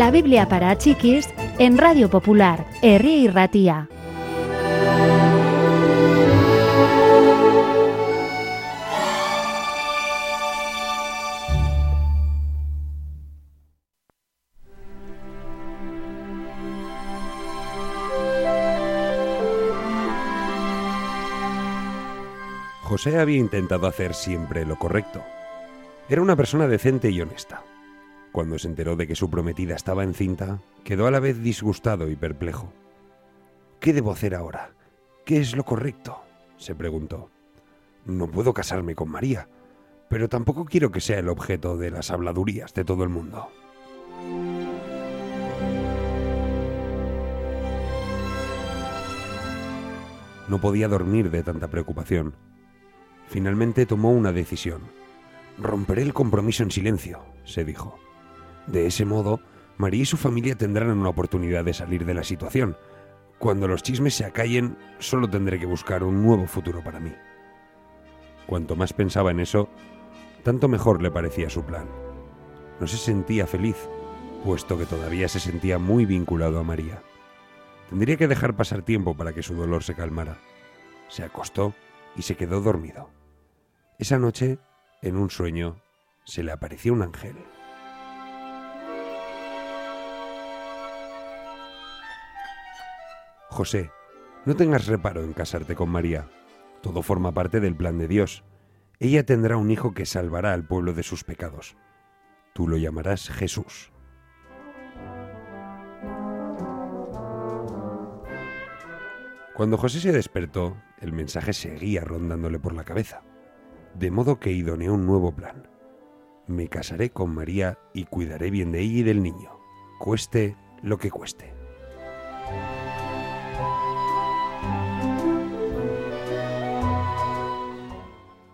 La Biblia para chiquis en Radio Popular, Herri y Ratía. José había intentado hacer siempre lo correcto. Era una persona decente y honesta. Cuando se enteró de que su prometida estaba encinta, quedó a la vez disgustado y perplejo. ¿Qué debo hacer ahora? ¿Qué es lo correcto? se preguntó. No puedo casarme con María, pero tampoco quiero que sea el objeto de las habladurías de todo el mundo. No podía dormir de tanta preocupación. Finalmente tomó una decisión. Romperé el compromiso en silencio, se dijo. De ese modo, María y su familia tendrán una oportunidad de salir de la situación. Cuando los chismes se acallen, solo tendré que buscar un nuevo futuro para mí. Cuanto más pensaba en eso, tanto mejor le parecía su plan. No se sentía feliz, puesto que todavía se sentía muy vinculado a María. Tendría que dejar pasar tiempo para que su dolor se calmara. Se acostó y se quedó dormido. Esa noche, en un sueño, se le apareció un ángel. José, no tengas reparo en casarte con María. Todo forma parte del plan de Dios. Ella tendrá un hijo que salvará al pueblo de sus pecados. Tú lo llamarás Jesús. Cuando José se despertó, el mensaje seguía rondándole por la cabeza, de modo que idoneó un nuevo plan. Me casaré con María y cuidaré bien de ella y del niño, cueste lo que cueste.